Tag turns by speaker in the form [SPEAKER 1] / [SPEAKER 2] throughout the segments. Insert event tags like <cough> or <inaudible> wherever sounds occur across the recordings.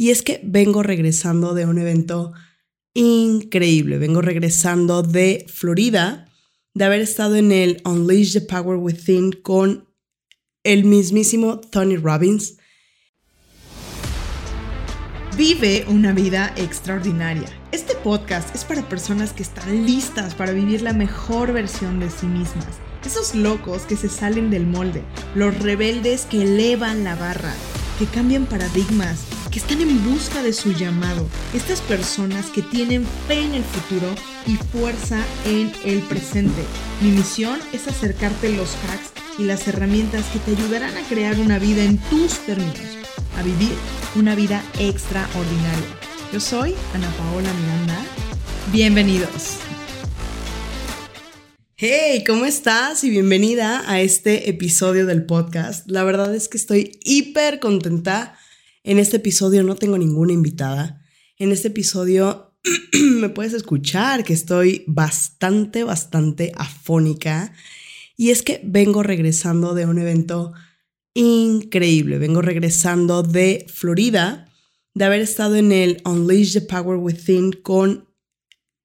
[SPEAKER 1] Y es que vengo regresando de un evento increíble. Vengo regresando de Florida, de haber estado en el Unleash the Power Within con el mismísimo Tony Robbins.
[SPEAKER 2] Vive una vida extraordinaria. Este podcast es para personas que están listas para vivir la mejor versión de sí mismas. Esos locos que se salen del molde, los rebeldes que elevan la barra, que cambian paradigmas, que están en busca de su llamado. Estas personas que tienen fe en el futuro y fuerza en el presente. Mi misión es acercarte los hacks y las herramientas que te ayudarán a crear una vida en tus términos, a vivir una vida extraordinaria. Yo soy Ana Paola Miranda. Bienvenidos.
[SPEAKER 1] Hey, ¿cómo estás? Y bienvenida a este episodio del podcast. La verdad es que estoy hiper contenta en este episodio no tengo ninguna invitada. En este episodio <clears throat> me puedes escuchar que estoy bastante, bastante afónica. Y es que vengo regresando de un evento increíble. Vengo regresando de Florida, de haber estado en el Unleash the Power Within con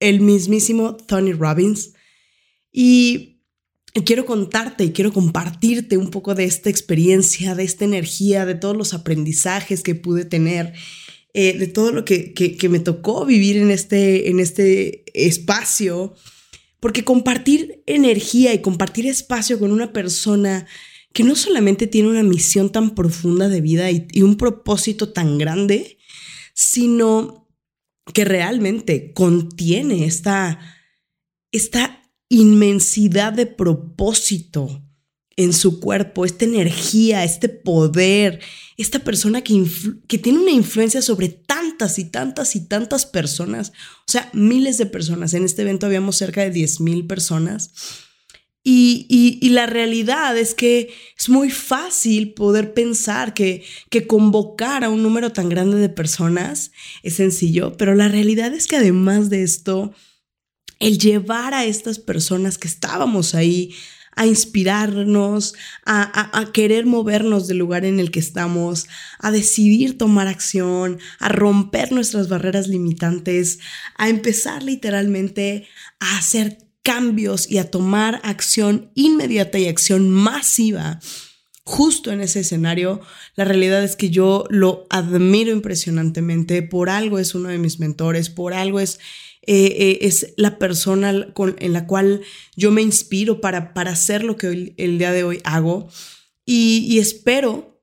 [SPEAKER 1] el mismísimo Tony Robbins. Y quiero contarte y quiero compartirte un poco de esta experiencia, de esta energía, de todos los aprendizajes que pude tener, eh, de todo lo que, que, me tocó vivir en este, en este espacio. Porque compartir energía y compartir espacio con una persona que no solamente tiene una misión tan profunda de vida y, y un propósito tan grande, sino que realmente contiene esta, esta inmensidad de propósito en su cuerpo, esta energía, este poder, esta persona que, que, tiene una influencia sobre tantas y tantas y tantas personas, o sea, miles de personas. En este evento habíamos cerca de 10 mil personas. Y, y, la realidad es que es muy fácil poder pensar que, que convocar a un número tan grande de personas es sencillo, pero la realidad es que además de esto, el llevar a estas personas que estábamos ahí a inspirarnos, a, querer movernos del lugar en el que estamos, a decidir tomar acción, a romper nuestras barreras limitantes, a empezar literalmente a hacer cambios y a tomar acción inmediata y acción masiva. Justo en ese escenario, la realidad es que yo lo admiro impresionantemente, por algo es uno de mis mentores, por algo es eh, eh, es la persona en la cual yo me inspiro para, para hacer lo que el día de hoy hago. Y, espero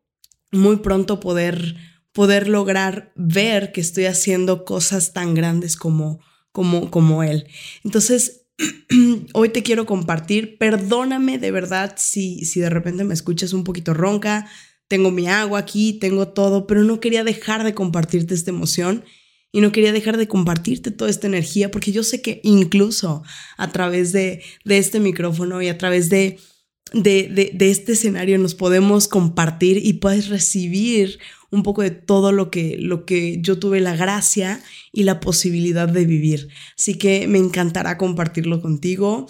[SPEAKER 1] muy pronto poder, poder lograr ver que estoy haciendo cosas tan grandes como, como, como él. Entonces, <clears throat> hoy te quiero compartir, perdóname de verdad si, si de repente me escuchas un poquito ronca, tengo mi agua aquí, tengo todo, pero no quería dejar de compartirte esta emoción y no quería dejar de compartirte toda esta energía porque yo sé que incluso a través de, este micrófono y a través de, de, de, este escenario nos podemos compartir y puedes recibir un poco de todo lo que, lo que yo tuve la gracia y la posibilidad de vivir. Así que me encantará compartirlo contigo.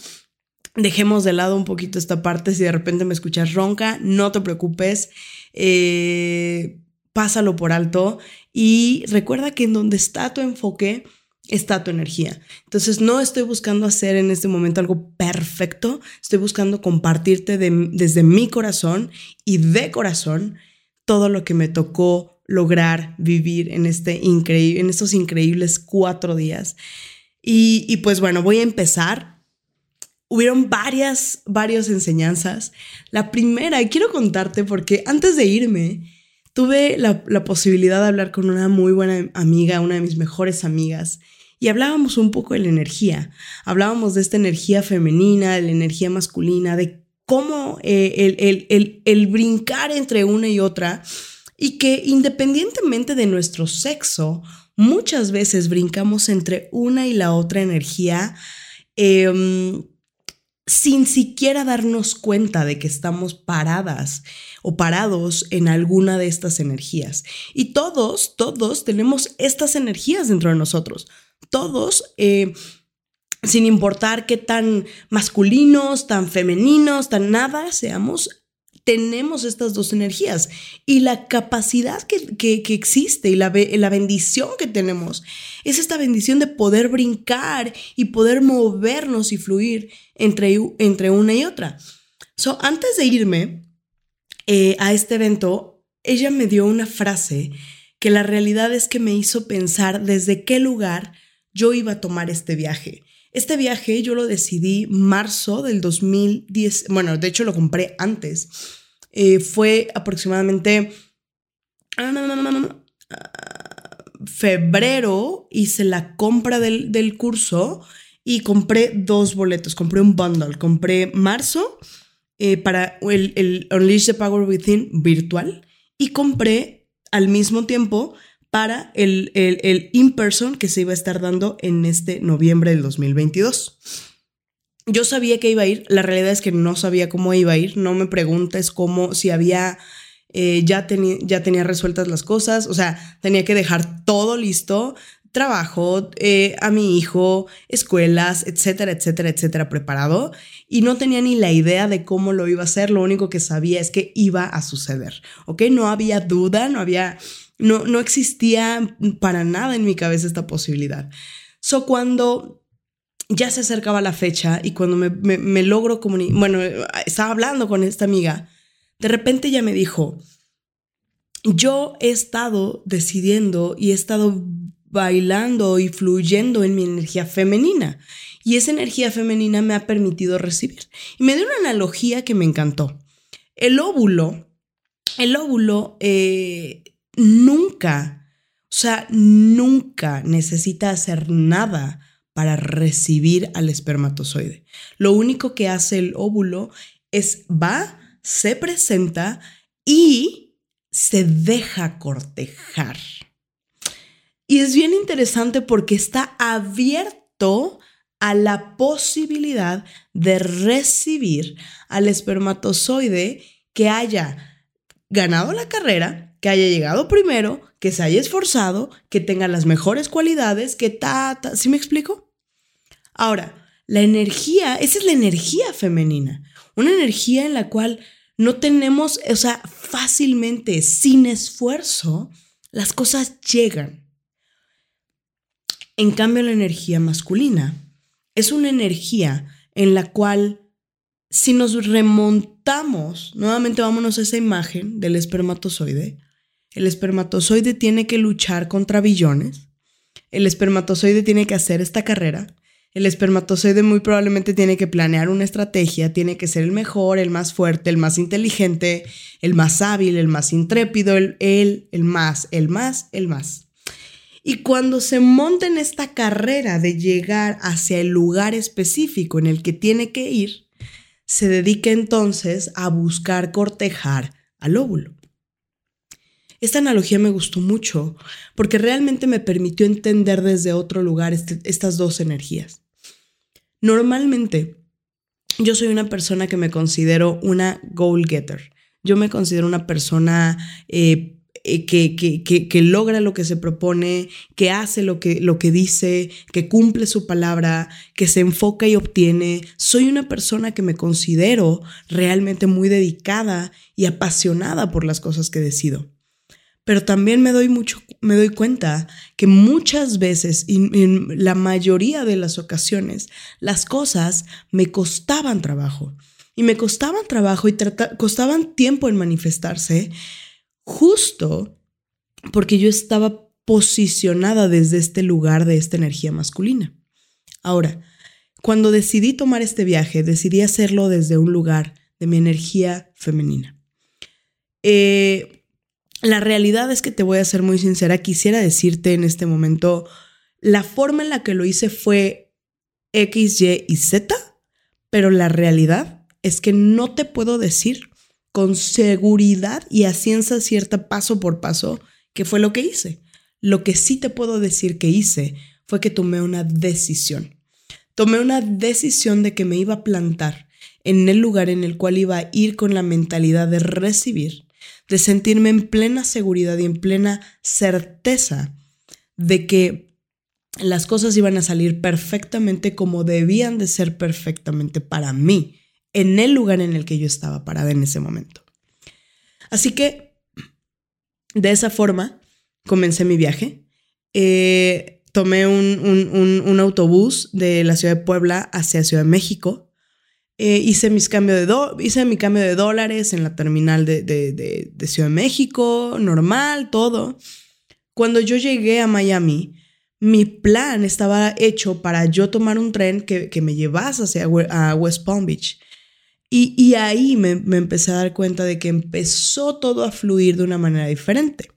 [SPEAKER 1] Dejemos de lado un poquito esta parte. Si de repente me escuchas ronca, no te preocupes. Eh, pásalo por alto y recuerda que en donde está tu enfoque está tu energía. Entonces no estoy buscando hacer en este momento algo perfecto, estoy buscando compartirte desde mi corazón y de corazón todo lo que me tocó lograr vivir en, este increíble, en estos increíbles cuatro días. Y, y pues bueno, voy a empezar hubieron varias, varias enseñanzas. La primera, quiero contarte porque antes de irme, tuve la, posibilidad de hablar con una muy buena amiga, una de mis mejores amigas, y hablábamos un poco de la energía. Hablábamos de esta energía femenina, de la energía masculina, de cómo eh, el, el, brincar entre una y otra, y que independientemente de nuestro sexo, muchas veces brincamos entre una y la otra energía. Em, sin siquiera darnos cuenta de que estamos paradas o parados en alguna de estas energías. Y todos, todos tenemos estas energías dentro de nosotros. Todos, eh, sin importar qué tan masculinos, tan femeninos, tan nada seamos, tenemos estas dos energías y la capacidad que, existe y la, la, bendición que tenemos es esta bendición de poder brincar y poder movernos y fluir entre, entre una y otra. So, antes de irme eh, a este evento, ella me dio una frase que la realidad es que me hizo pensar desde qué lugar yo iba a tomar este viaje. Este viaje yo lo decidí marzo del 2010, bueno, de hecho lo compré antes. Eh, fue aproximadamente ah, febrero, hice la compra del, curso y compré dos boletos, compré un bundle, compré marzo eh, para el, el Unleash the Power Within virtual y compré al mismo tiempo para el, el, in-person que se iba a estar dando en este noviembre del 2022. Yo sabía que iba a ir, la realidad es que no sabía cómo iba a ir, no me preguntes cómo, si había, eh, ya, ya tenía resueltas las cosas, o sea, tenía que dejar todo listo, trabajo, eh, a mi hijo, escuelas, etcétera, etcétera, etcétera, preparado. Y no tenía ni la idea de cómo lo iba a hacer, lo único que sabía es que iba a suceder, ¿ok? No había duda, no había no, no existía para nada en mi cabeza esta posibilidad. So, cuando ya se acercaba la fecha y cuando me, logro comunicar, bueno, estaba hablando con esta amiga, de repente ella me dijo, yo he estado decidiendo y he estado bailando y fluyendo en mi energía femenina. Y esa energía femenina me ha permitido recibir. Y me dio una analogía que me encantó. El óvulo, el óvulo eh, nunca, o sea, nunca necesita hacer nada para recibir al espermatozoide. Lo único que hace el óvulo es va, se presenta y se deja cortejar. Y es bien interesante porque está abierto a la posibilidad de recibir al espermatozoide que haya ganado la carrera, que haya llegado primero, que se haya esforzado, que tenga las mejores cualidades, que ta, ta, ¿sí me explico? Ahora, la energía, esa es la energía femenina, una energía en la cual no tenemos, o sea, fácilmente, sin esfuerzo, las cosas llegan. En cambio, la energía masculina es una energía en la cual si nos remontamos, nuevamente vámonos a esa imagen del espermatozoide, el espermatozoide tiene que luchar contra billones. El espermatozoide tiene que hacer esta carrera. El espermatozoide muy probablemente tiene que planear una estrategia, tiene que ser el mejor, el más fuerte, el más inteligente, el más hábil, el más intrépido, el, el, el más, el más, el más. Y cuando se monta en esta carrera de llegar hacia el lugar específico en el que tiene que ir, se dedica entonces a buscar cortejar al óvulo. Esta analogía me gustó mucho porque realmente me permitió entender desde otro lugar este, estas dos energías. Normalmente, yo soy una persona que me considero una goal getter. Yo me considero una persona eh, eh, que, que, logra lo que se propone, que hace lo que, lo que dice, que cumple su palabra, que se enfoca y obtiene. Soy una persona que me considero realmente muy dedicada y apasionada por las cosas que decido. Pero también me doy mucho, me doy cuenta que muchas veces, y en la mayoría de las ocasiones, las cosas me costaban trabajo. Y me costaban trabajo y costaban tiempo en manifestarse, justo porque yo estaba posicionada desde este lugar de esta energía masculina. Ahora, cuando decidí tomar este viaje, decidí hacerlo desde un lugar de mi energía femenina. Eh, la realidad es que te voy a ser muy sincera, quisiera decirte en este momento, la forma en la que lo hice fue X, Y y Z, pero la realidad es que no te puedo decir con seguridad y a ciencia cierta paso por paso qué fue lo que hice. Lo que sí te puedo decir que hice fue que tomé una decisión. Tomé una decisión de que me iba a plantar en el lugar en el cual iba a ir con la mentalidad de recibir de sentirme en plena seguridad y en plena certeza de que las cosas iban a salir perfectamente como debían de ser perfectamente para mí, en el lugar en el que yo estaba parada en ese momento. Así que de esa forma comencé mi viaje. Eh, tomé un, autobús de la ciudad de Puebla hacia Ciudad de México. Eh, hice, mis de hice mi cambio de dólares en la terminal de, de, Ciudad de México, normal, todo. Cuando yo llegué a Miami, mi plan estaba hecho para yo tomar un tren que, me llevase hacia a West Palm Beach. Y, ahí me, empecé a dar cuenta de que empezó todo a fluir de una manera diferente.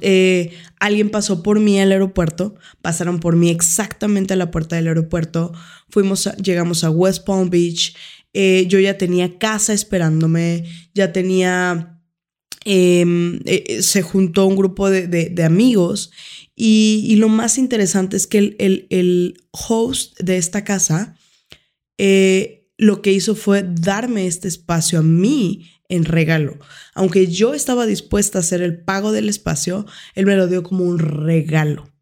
[SPEAKER 1] Eh, alguien pasó por mí al aeropuerto, pasaron por mí exactamente a la puerta del aeropuerto, fuimos, llegamos a West Palm Beach, eh, yo ya tenía casa esperándome, ya tenía, em, eh, se juntó un grupo de, amigos y, lo más interesante es que el, el host de esta casa lo que hizo fue darme este espacio a mí en regalo. Aunque yo estaba dispuesta a hacer el pago del espacio, él me lo dio como un regalo.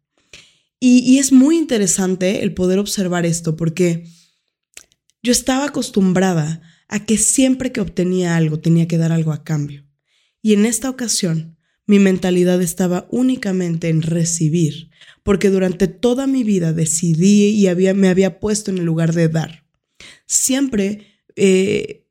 [SPEAKER 1] Y, es muy interesante el poder observar esto porque yo estaba acostumbrada a que siempre que obtenía algo tenía que dar algo a cambio. Y en esta ocasión mi mentalidad estaba únicamente en recibir, porque durante toda mi vida decidí y había, me había puesto en el lugar de dar siempre eh,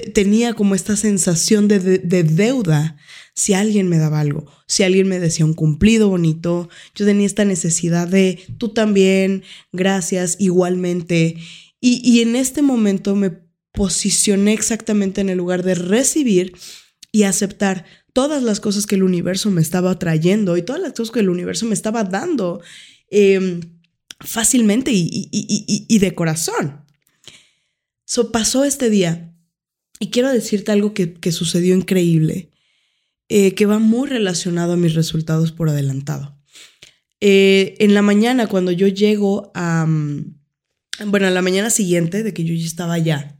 [SPEAKER 1] tenía como esta sensación de, deuda si alguien me daba algo, si alguien me decía un cumplido bonito, yo tenía esta necesidad de tú también, gracias, igualmente. Y, en este momento me posicioné exactamente en el lugar de recibir y aceptar todas las cosas que el universo me estaba trayendo y todas las cosas que el universo me estaba dando em, fácilmente y, de corazón. So, pasó este día y quiero decirte algo que, sucedió increíble, eh, que va muy relacionado a mis resultados por adelantado. Eh, en la mañana, cuando yo llego a, mm, bueno, la mañana siguiente de que yo ya estaba allá,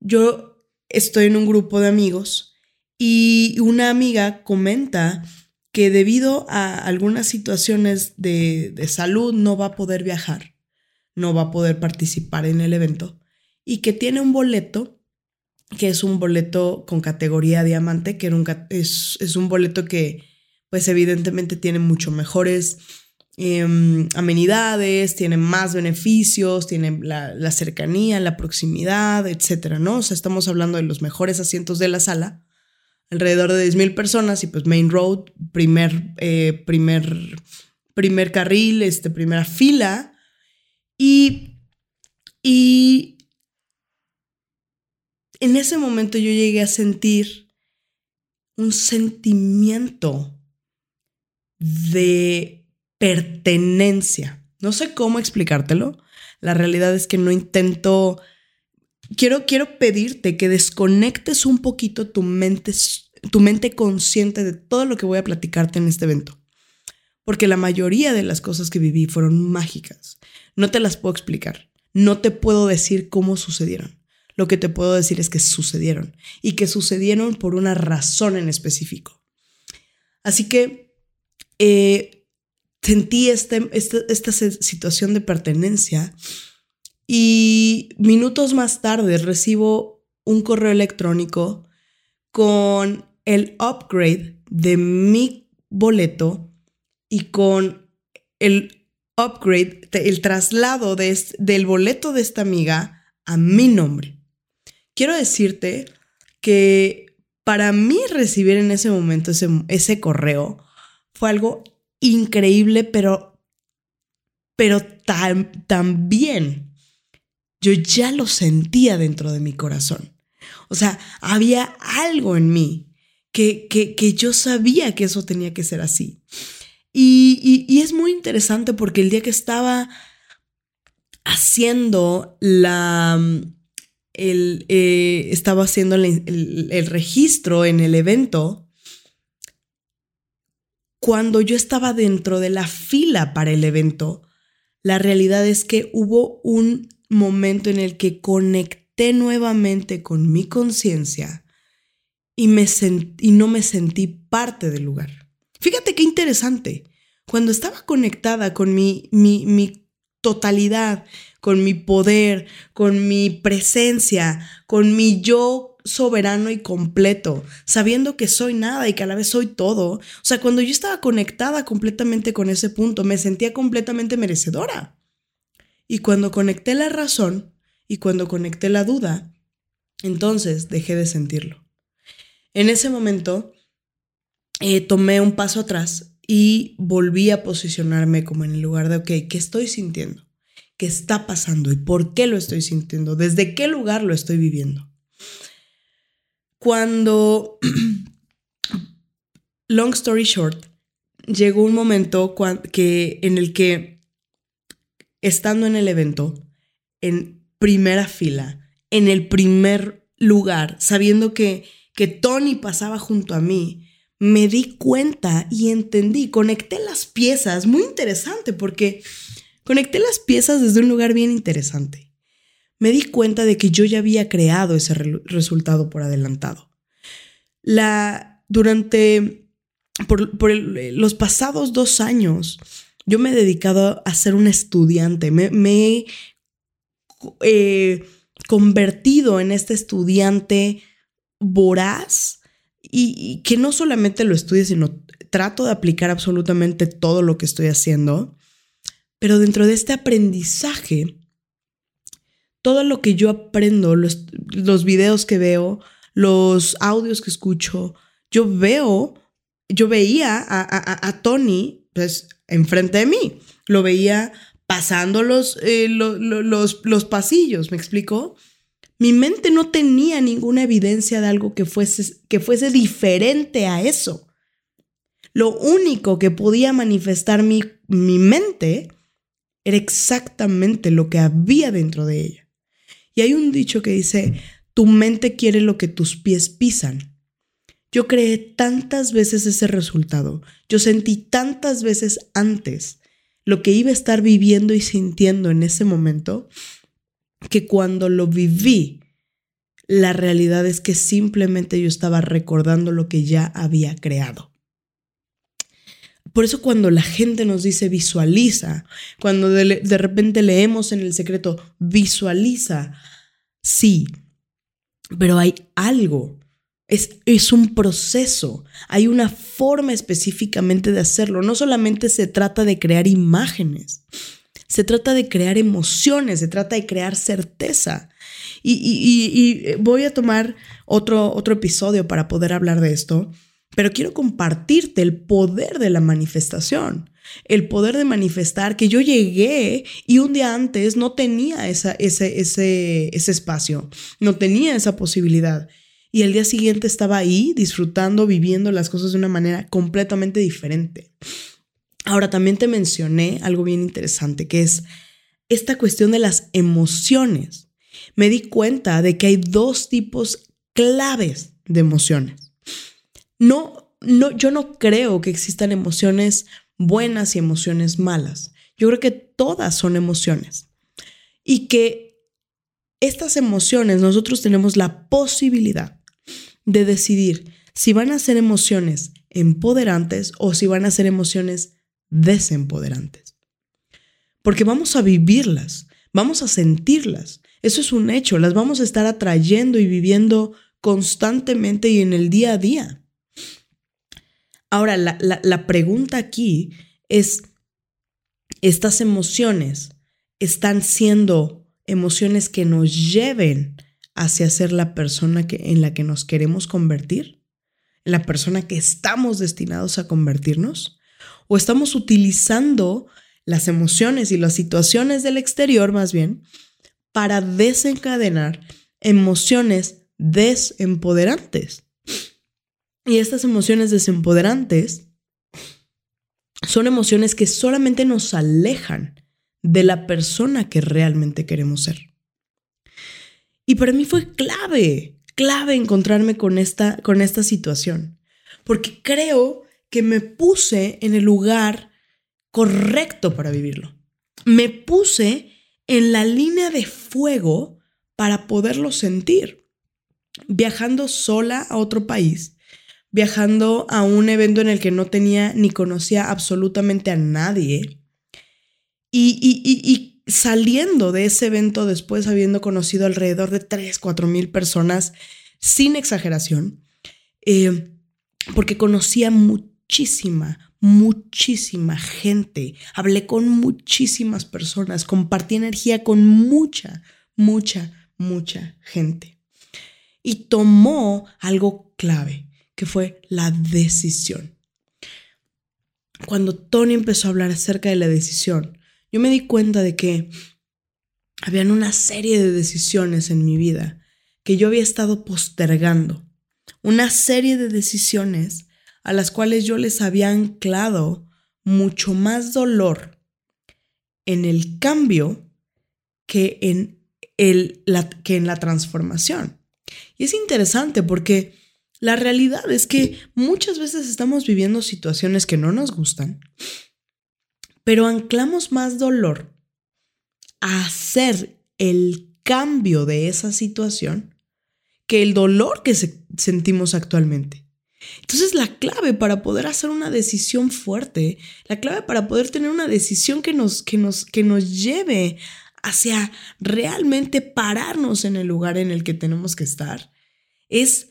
[SPEAKER 1] yo estoy en un grupo de amigos y una amiga comenta que debido a algunas situaciones de, de salud no va a poder viajar, no va a poder participar en el evento y que tiene un boleto que es un boleto con categoría diamante, que es, un boleto que pues evidentemente tiene mucho mejores em, amenidades, tiene más beneficios, tiene la, cercanía, la proximidad, etcétera, ¿no? O sea, estamos hablando de los mejores asientos de la sala, alrededor de 10.000 personas y pues Main Road, primer, eh, primer, primer carril, este, primera fila y, y en ese momento yo llegué a sentir un sentimiento de pertenencia. No sé cómo explicártelo. La realidad es que no intento... Quiero, quiero pedirte que desconectes un poquito tu mente, tu mente consciente de todo lo que voy a platicarte en este evento. Porque la mayoría de las cosas que viví fueron mágicas. No te las puedo explicar. No te puedo decir cómo sucedieron. Lo que te puedo decir es que sucedieron y que sucedieron por una razón en específico. Así que eh, sentí este, este, esta situación de pertenencia y minutos más tarde recibo un correo electrónico con el upgrade de mi boleto y con el upgrade, el traslado de del boleto de esta amiga a mi nombre quiero decirte que para mí recibir en ese momento ese, correo fue algo increíble, pero, pero también yo ya lo sentía dentro de mi corazón. O sea, había algo en mí que, que, yo sabía que eso tenía que ser así. y, es muy interesante porque el día que estaba haciendo la, él eh, estaba haciendo el, registro en el evento cuando yo estaba dentro de la fila para el evento, la realidad es que hubo un momento en el que conecté nuevamente con mi conciencia y, y no me sentí parte del lugar. Fíjate qué interesante. Cuando estaba conectada con mi, mi, mi totalidad, con mi poder, con mi presencia, con mi yo soberano y completo, sabiendo que soy nada y que a la vez soy todo. O sea, cuando yo estaba conectada completamente con ese punto, me sentía completamente merecedora. Y cuando conecté la razón y cuando conecté la duda, entonces dejé de sentirlo. En ese momento, eh, tomé un paso atrás y volví a posicionarme como en el lugar de, ok, ¿qué estoy sintiendo? ¿Qué está pasando? ¿Y por qué lo estoy sintiendo? ¿Desde qué lugar lo estoy viviendo? Cuando, <clears throat> long story short, llegó un momento que, en el que, estando en el evento, en primera fila, en el primer lugar, sabiendo que, que Tony pasaba junto a mí, me di cuenta y entendí, conecté las piezas, muy interesante porque conecté las piezas desde un lugar bien interesante. Me di cuenta de que yo ya había creado ese resultado por adelantado. La, durante, por, los pasados dos años, yo me he dedicado a ser un estudiante, me, he eh, convertido en este estudiante voraz y, que no solamente lo estudie, sino trato de aplicar absolutamente todo lo que estoy haciendo. Pero dentro de este aprendizaje, todo lo que yo aprendo, los, los videos que veo, los audios que escucho, yo veo, yo veía a, a, Tony pues enfrente de mí, lo veía pasando los, eh, los, los pasillos, ¿me explico? Mi mente no tenía ninguna evidencia de algo que fuese, que fuese diferente a eso. Lo único que podía manifestar mi, mi mente era exactamente lo que había dentro de ella. Y hay un dicho que dice, tu mente quiere lo que tus pies pisan. Yo creé tantas veces ese resultado, yo sentí tantas veces antes lo que iba a estar viviendo y sintiendo en ese momento, que cuando lo viví, la realidad es que simplemente yo estaba recordando lo que ya había creado. Por eso cuando la gente nos dice visualiza, cuando de, repente leemos en el secreto visualiza, sí, pero hay algo, es, es un proceso, hay una forma específicamente de hacerlo. No solamente se trata de crear imágenes, se trata de crear emociones, se trata de crear certeza. Y, voy a tomar otro, otro episodio para poder hablar de esto, pero quiero compartirte el poder de la manifestación, el poder de manifestar que yo llegué y un día antes no tenía esa, ese, ese, ese espacio, no tenía esa posibilidad. Y el día siguiente estaba ahí disfrutando, viviendo las cosas de una manera completamente diferente. Ahora, también te mencioné algo bien interesante, que es esta cuestión de las emociones. Me di cuenta de que hay dos tipos claves de emociones. No, no, yo no creo que existan emociones buenas y emociones malas. Yo creo que todas son emociones. Y que estas emociones nosotros tenemos la posibilidad de decidir si van a ser emociones empoderantes o si van a ser emociones desempoderantes. Porque vamos a vivirlas, vamos a sentirlas. Eso es un hecho, las vamos a estar atrayendo y viviendo constantemente y en el día a día. Ahora, la, pregunta aquí es, ¿estas emociones están siendo emociones que nos lleven hacia ser la persona que, en la que nos queremos convertir? ¿La persona que estamos destinados a convertirnos? O estamos utilizando las emociones y las situaciones del exterior más bien para desencadenar emociones desempoderantes. Y estas emociones desempoderantes son emociones que solamente nos alejan de la persona que realmente queremos ser. Y para mí fue clave, clave encontrarme con esta, con esta situación, porque creo que me puse en el lugar correcto para vivirlo. Me puse en la línea de fuego para poderlo sentir. Viajando sola a otro país, viajando a un evento en el que no tenía ni conocía absolutamente a nadie y, y saliendo de ese evento después habiendo conocido alrededor de 3, 4 mil personas sin exageración, eh, porque conocía muchísima, muchísima gente, hablé con muchísimas personas, compartí energía con mucha, mucha, mucha gente. Y tomó algo clave, que fue la decisión. Cuando Tony empezó a hablar acerca de la decisión, yo me di cuenta de que habían una serie de decisiones en mi vida que yo había estado postergando. Una serie de decisiones a las cuales yo les había anclado mucho más dolor en el cambio que en, el, la, que en la transformación. Y es interesante porque la realidad es que muchas veces estamos viviendo situaciones que no nos gustan, pero anclamos más dolor a hacer el cambio de esa situación que el dolor que sentimos actualmente. Entonces la clave para poder hacer una decisión fuerte, la clave para poder tener una decisión que nos, que nos, que nos lleve hacia realmente pararnos en el lugar en el que tenemos que estar, es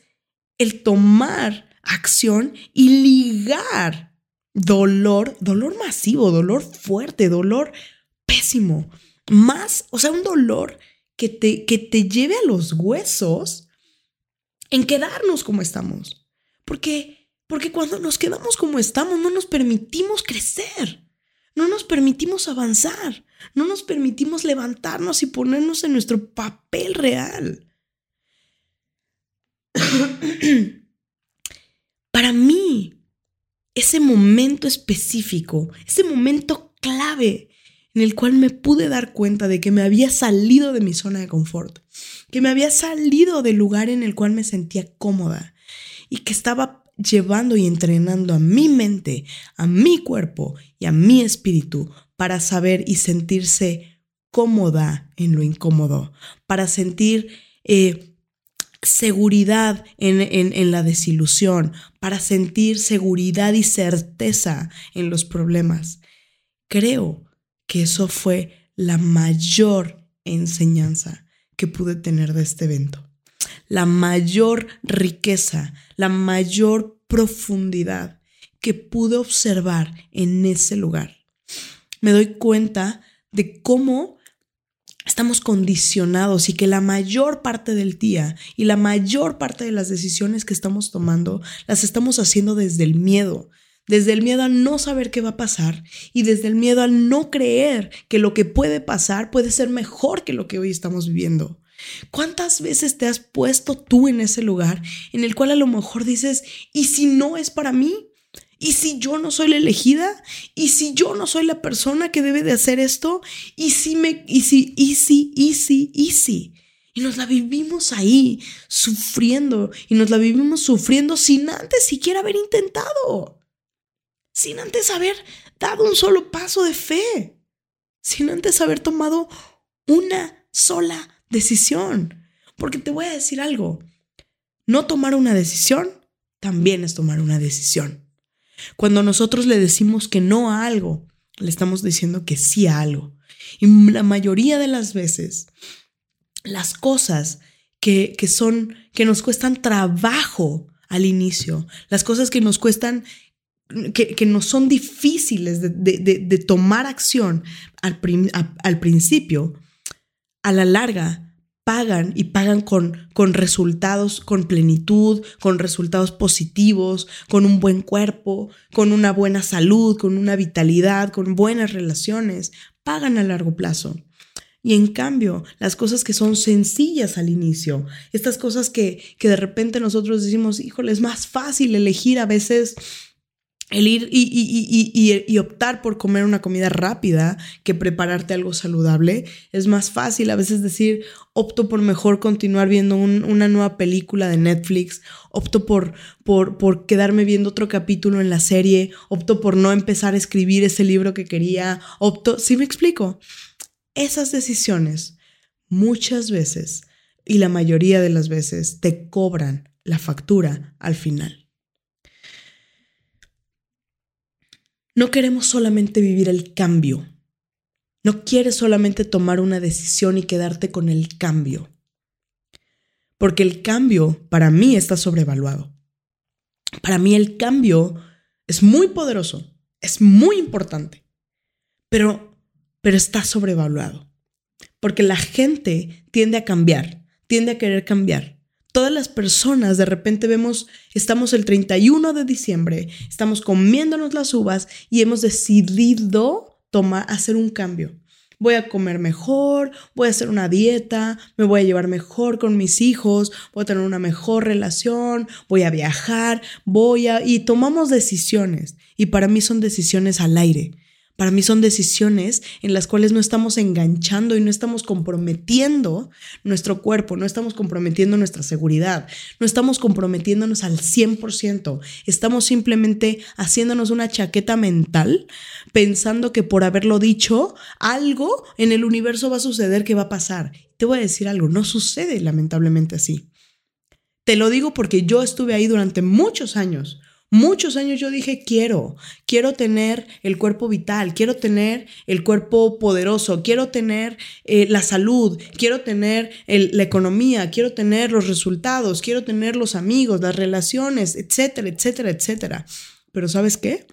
[SPEAKER 1] el tomar acción y ligar dolor, dolor masivo, dolor fuerte, dolor pésimo, más, o sea, un dolor que te, que te lleve a los huesos en quedarnos como estamos. Porque, porque cuando nos quedamos como estamos, no nos permitimos crecer, no nos permitimos avanzar, no nos permitimos levantarnos y ponernos en nuestro papel real. <clears throat> Para mí, ese momento específico, ese momento clave en el cual me pude dar cuenta de que me había salido de mi zona de confort, que me había salido del lugar en el cual me sentía cómoda, y que estaba llevando y entrenando a mi mente, a mi cuerpo y a mi espíritu para saber y sentirse cómoda en lo incómodo, para sentir eh, seguridad en, en la desilusión, para sentir seguridad y certeza en los problemas. Creo que eso fue la mayor enseñanza que pude tener de este evento la mayor riqueza, la mayor profundidad que pude observar en ese lugar. Me doy cuenta de cómo estamos condicionados y que la mayor parte del día y la mayor parte de las decisiones que estamos tomando las estamos haciendo desde el miedo, desde el miedo a no saber qué va a pasar y desde el miedo al no creer que lo que puede pasar puede ser mejor que lo que hoy estamos viviendo. ¿Cuántas veces te has puesto tú en ese lugar en el cual a lo mejor dices, ¿y si no es para mí? ¿Y si yo no soy la elegida? ¿Y si yo no soy la persona que debe de hacer esto? ¿Y si me, y si, y si, y si, y si? Y nos la vivimos ahí, sufriendo, y nos la vivimos sufriendo sin antes siquiera haber intentado, sin antes haber dado un solo paso de fe, sin antes haber tomado una sola decisión. Porque te voy a decir algo, no tomar una decisión también es tomar una decisión. Cuando nosotros le decimos que no a algo, le estamos diciendo que sí a algo. Y la mayoría de las veces, las cosas que, son, que nos cuestan trabajo al inicio, las cosas que nos cuestan, que, que nos son difíciles de, tomar acción al, al principio, a la larga pagan y pagan con, con resultados, con plenitud, con resultados positivos, con un buen cuerpo, con una buena salud, con una vitalidad, con buenas relaciones, pagan a largo plazo. Y en cambio, las cosas que son sencillas al inicio, estas cosas que, que de repente nosotros decimos, híjole, es más fácil elegir a veces el ir y, optar por comer una comida rápida que prepararte algo saludable. Es más fácil a veces decir, opto por mejor continuar viendo una nueva película de Netflix, opto por, por, por quedarme viendo otro capítulo en la serie, opto por no empezar a escribir ese libro que quería, opto, ¿sí me explico? Esas decisiones muchas veces y la mayoría de las veces te cobran la factura al final. No queremos solamente vivir el cambio. No quieres solamente tomar una decisión y quedarte con el cambio. Porque el cambio para mí está sobrevaluado. Para mí el cambio es muy poderoso, es muy importante, pero, pero está sobrevaluado. Porque la gente tiende a cambiar, tiende a querer cambiar. Todas las personas de repente vemos, estamos el 31 de diciembre, estamos comiéndonos las uvas y hemos decidido tomar, hacer un cambio voy a comer mejor, voy a hacer una dieta, me voy a llevar mejor con mis hijos, voy a tener una mejor relación, voy a viajar, voy a... y tomamos decisiones. Y para mí son decisiones al aire. Para mí son decisiones en las cuales no estamos enganchando y no estamos comprometiendo nuestro cuerpo, no estamos comprometiendo nuestra seguridad, no estamos comprometiéndonos al 100%, estamos simplemente haciéndonos una chaqueta mental pensando que por haberlo dicho, algo en el universo va a suceder que va a pasar. Te voy a decir algo, no sucede lamentablemente así. Te lo digo porque yo estuve ahí durante muchos años Muchos años yo dije, quiero, quiero tener el cuerpo vital, quiero tener el cuerpo poderoso, quiero tener eh, la salud, quiero tener la economía, quiero tener los resultados, quiero tener los amigos, las relaciones, etcétera, etcétera, etcétera. Pero ¿sabes qué?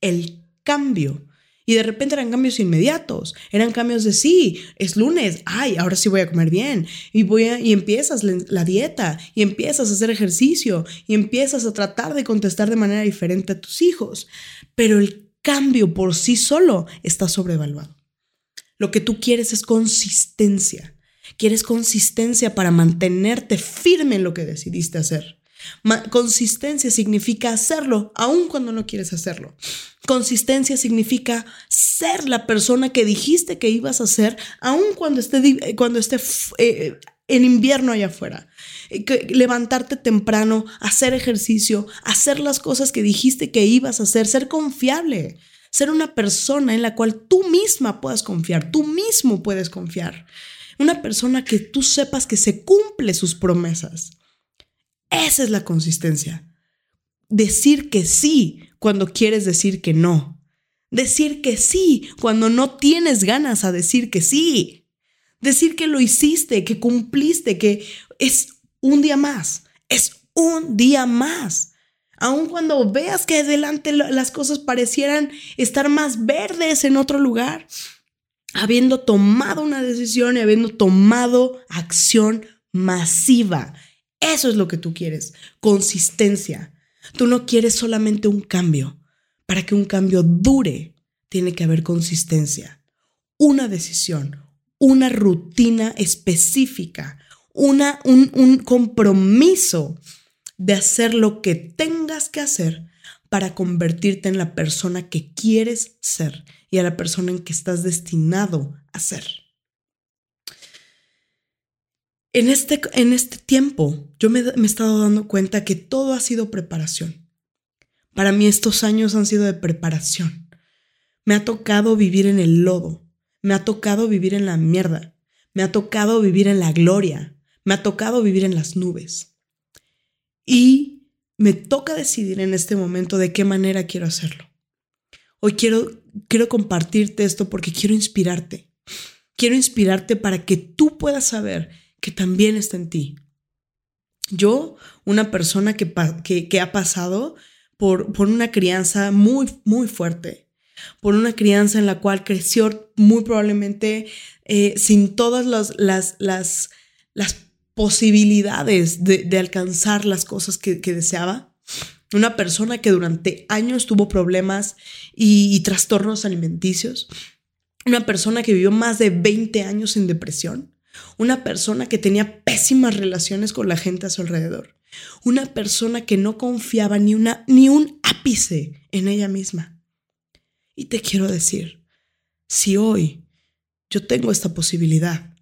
[SPEAKER 1] El cambio y de repente eran cambios inmediatos, eran cambios de sí, es lunes, ay, ahora sí voy a comer bien. Y, voy y empiezas la dieta, y empiezas a hacer ejercicio, y empiezas a tratar de contestar de manera diferente a tus hijos. Pero el cambio por sí solo está sobrevaluado. Lo que tú quieres es consistencia. Quieres consistencia para mantenerte firme en lo que decidiste hacer. Consistencia significa hacerlo aun cuando no quieres hacerlo. Consistencia significa ser la persona que dijiste que ibas a ser, aun cuando esté, cuando esté eh, en invierno allá afuera. Eh, levantarte temprano, hacer ejercicio, hacer las cosas que dijiste que ibas a hacer, ser confiable, ser una persona en la cual tú misma puedas confiar, tú mismo puedes confiar. Una persona que tú sepas que se cumple sus promesas. Esa es la consistencia. Decir que sí cuando quieres decir que no. Decir que sí cuando no tienes ganas a decir que sí. Decir que lo hiciste, que cumpliste, que es un día más. Es un día más. Aun cuando veas que adelante las cosas parecieran estar más verdes en otro lugar, habiendo tomado una decisión y habiendo tomado acción masiva. Eso es lo que tú quieres, consistencia. Tú no quieres solamente un cambio. Para que un cambio dure, tiene que haber consistencia, una decisión, una rutina específica, una, un, un compromiso de hacer lo que tengas que hacer para convertirte en la persona que quieres ser y a la persona en que estás destinado a ser. En este, en este tiempo yo me, he estado dando cuenta que todo ha sido preparación. Para mí estos años han sido de preparación. Me ha tocado vivir en el lodo, me ha tocado vivir en la mierda, me ha tocado vivir en la gloria, me ha tocado vivir en las nubes. Y me toca decidir en este momento de qué manera quiero hacerlo. Hoy quiero, quiero compartirte esto porque quiero inspirarte. Quiero inspirarte para que tú puedas saber que también está en ti. Yo, una persona que, ha pasado por, una crianza muy, muy fuerte, por una crianza en la cual creció muy probablemente eh, sin todas las posibilidades de, alcanzar las cosas que, deseaba. Una persona que durante años tuvo problemas y, y, trastornos alimenticios. Una persona que vivió más de 20 años en depresión. Una persona que tenía pésimas relaciones con la gente a su alrededor. Una persona que no confiaba ni, una, ni un ápice en ella misma. Y te quiero decir, si hoy yo tengo esta posibilidad,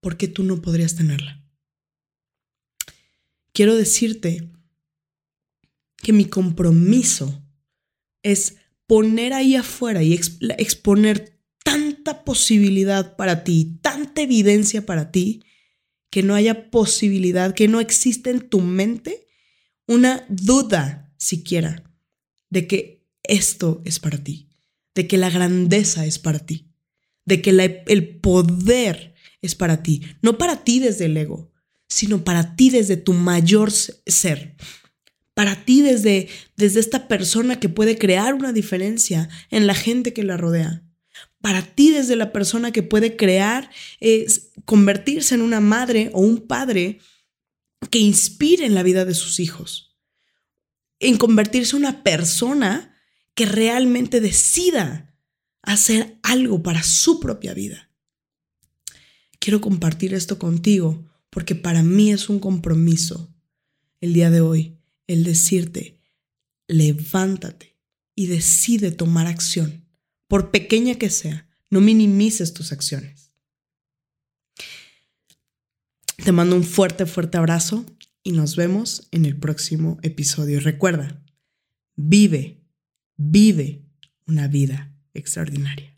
[SPEAKER 1] ¿por qué tú no podrías tenerla? Quiero decirte que mi compromiso es poner ahí afuera y exponer posibilidad para ti, tanta evidencia para ti, que no haya posibilidad, que no existe en tu mente una duda siquiera de que esto es para ti, de que la grandeza es para ti, de que el poder es para ti, no para ti desde el ego, sino para ti desde tu mayor ser, para ti desde, desde esta persona que puede crear una diferencia en la gente que la rodea, para ti desde la persona que puede crear, convertirse en una madre o un padre que inspire en la vida de sus hijos, en convertirse en una persona que realmente decida hacer algo para su propia vida. Quiero compartir esto contigo porque para mí es un compromiso el día de hoy el decirte, levántate y decide tomar acción, por pequeña que sea, no minimices tus acciones. Te mando un fuerte, fuerte abrazo y nos vemos en el próximo episodio. Recuerda, vive, vive una vida extraordinaria.